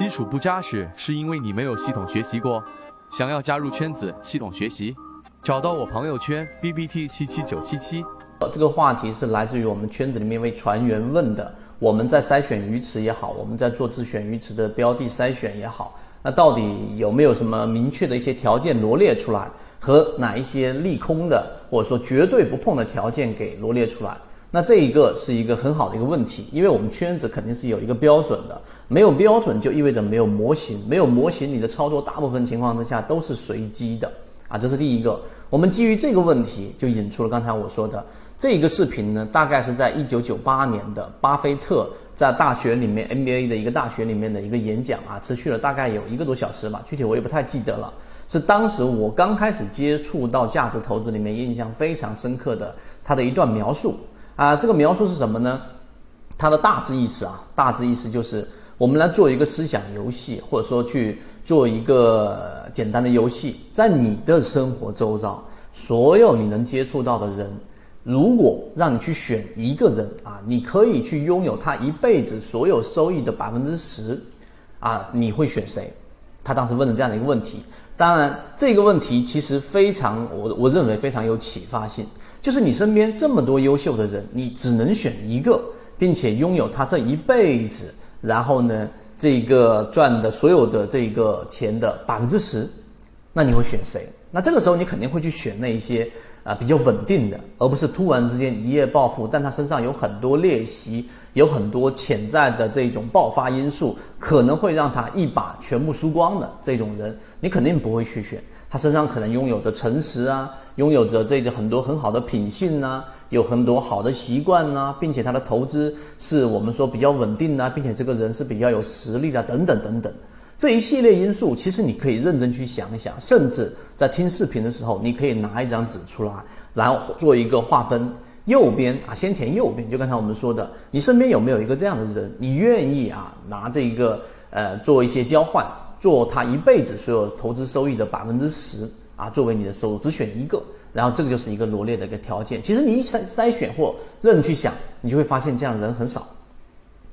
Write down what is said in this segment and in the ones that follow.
基础不扎实，是因为你没有系统学习过。想要加入圈子，系统学习，找到我朋友圈 B B T 七七九七七。这个话题是来自于我们圈子里面一位船员问的。我们在筛选鱼池也好，我们在做自选鱼池的标的筛选也好，那到底有没有什么明确的一些条件罗列出来，和哪一些利空的或者说绝对不碰的条件给罗列出来？那这一个是一个很好的一个问题，因为我们圈子肯定是有一个标准的，没有标准就意味着没有模型，没有模型，你的操作大部分情况之下都是随机的啊，这是第一个。我们基于这个问题，就引出了刚才我说的这一个视频呢，大概是在一九九八年的巴菲特在大学里面 NBA 的一个大学里面的一个演讲啊，持续了大概有一个多小时吧，具体我也不太记得了，是当时我刚开始接触到价值投资里面印象非常深刻的他的一段描述。啊，这个描述是什么呢？它的大致意思啊，大致意思就是我们来做一个思想游戏，或者说去做一个简单的游戏，在你的生活周遭，所有你能接触到的人，如果让你去选一个人啊，你可以去拥有他一辈子所有收益的百分之十，啊，你会选谁？他当时问了这样的一个问题。当然，这个问题其实非常，我我认为非常有启发性。就是你身边这么多优秀的人，你只能选一个，并且拥有他这一辈子，然后呢，这个赚的所有的这个钱的百分之十，那你会选谁？那这个时候你肯定会去选那一些啊比较稳定的，而不是突然之间一夜暴富，但他身上有很多劣习，有很多潜在的这种爆发因素，可能会让他一把全部输光的这种人，你肯定不会去选。他身上可能拥有着诚实啊，拥有着这个很多很好的品性呐，有很多好的习惯呐，并且他的投资是我们说比较稳定呐，并且这个人是比较有实力的，等等等等，这一系列因素，其实你可以认真去想一想，甚至在听视频的时候，你可以拿一张纸出来，然后做一个划分，右边啊，先填右边，就刚才我们说的，你身边有没有一个这样的人，你愿意啊拿这一个呃做一些交换。做他一辈子所有投资收益的百分之十啊，作为你的收入，只选一个，然后这个就是一个罗列的一个条件。其实你一筛筛选或认去想，你就会发现这样的人很少。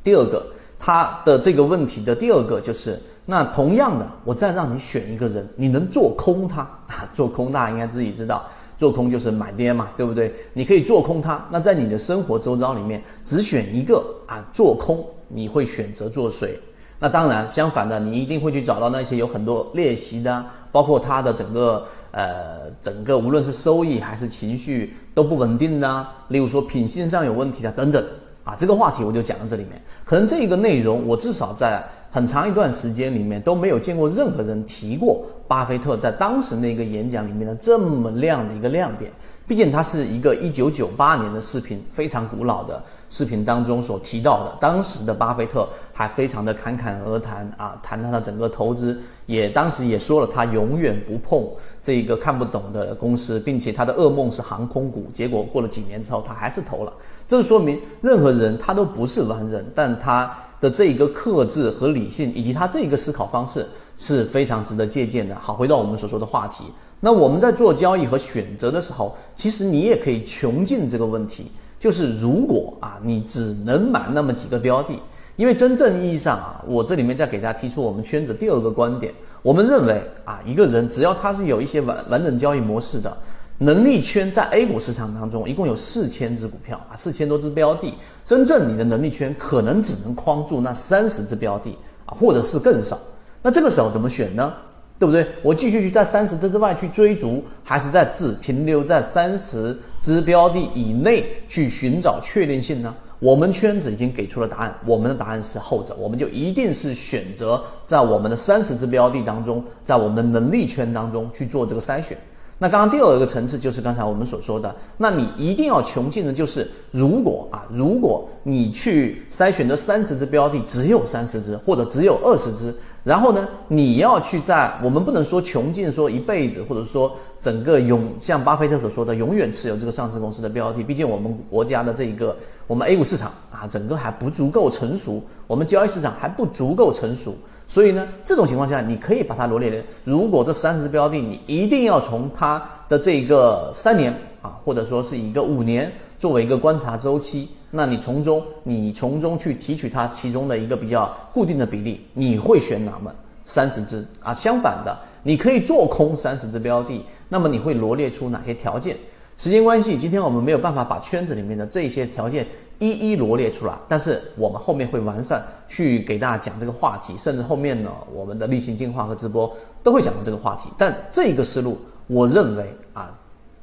第二个，他的这个问题的第二个就是，那同样的，我再让你选一个人，你能做空他啊？做空大家应该自己知道，做空就是买跌嘛，对不对？你可以做空他。那在你的生活周遭里面，只选一个啊，做空，你会选择做谁？那当然，相反的，你一定会去找到那些有很多练习的，包括他的整个呃整个无论是收益还是情绪都不稳定的，例如说品性上有问题的等等啊。这个话题我就讲到这里面。可能这个内容我至少在很长一段时间里面都没有见过任何人提过巴菲特在当时那个演讲里面的这么亮的一个亮点。毕竟它是一个一九九八年的视频，非常古老的视频当中所提到的。当时的巴菲特还非常的侃侃而谈啊，谈他的整个投资，也当时也说了他永远不碰这一个看不懂的公司，并且他的噩梦是航空股。结果过了几年之后，他还是投了。这说明任何人他都不是完人，但他的这一个克制和理性，以及他这一个思考方式是非常值得借鉴的。好，回到我们所说的话题。那我们在做交易和选择的时候，其实你也可以穷尽这个问题，就是如果啊，你只能买那么几个标的，因为真正意义上啊，我这里面再给大家提出我们圈子第二个观点，我们认为啊，一个人只要他是有一些完完整交易模式的能力圈，在 A 股市场当中一共有四千只股票啊，四千多只标的，真正你的能力圈可能只能框住那三十只标的啊，或者是更少，那这个时候怎么选呢？对不对？我继续去在三十只之外去追逐，还是在只停留在三十只标的以内去寻找确定性呢？我们圈子已经给出了答案，我们的答案是后者，我们就一定是选择在我们的三十只标的当中，在我们的能力圈当中去做这个筛选。那刚刚第二个层次就是刚才我们所说的，那你一定要穷尽的就是，如果啊，如果你去筛选的三十只标的只有三十只或者只有二十只，然后呢，你要去在我们不能说穷尽说一辈子，或者说整个永像巴菲特所说的永远持有这个上市公司的标的，毕竟我们国家的这一个我们 A 股市场啊，整个还不足够成熟，我们交易市场还不足够成熟。所以呢，这种情况下，你可以把它罗列。如果这三十只标的，你一定要从它的这个三年啊，或者说是一个五年作为一个观察周期，那你从中你从中去提取它其中的一个比较固定的比例，你会选哪么三十只啊？相反的，你可以做空三十只标的，那么你会罗列出哪些条件？时间关系，今天我们没有办法把圈子里面的这些条件一一罗列出来，但是我们后面会完善去给大家讲这个话题，甚至后面呢，我们的例行进化和直播都会讲到这个话题。但这个思路，我认为啊，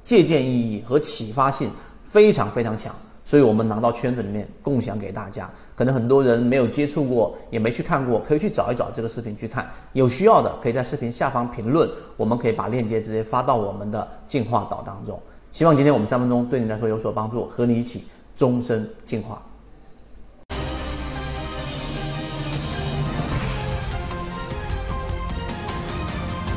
借鉴意义和启发性非常非常强，所以我们拿到圈子里面共享给大家。可能很多人没有接触过，也没去看过，可以去找一找这个视频去看。有需要的可以在视频下方评论，我们可以把链接直接发到我们的进化岛当中。希望今天我们三分钟对你来说有所帮助，和你一起终身进化。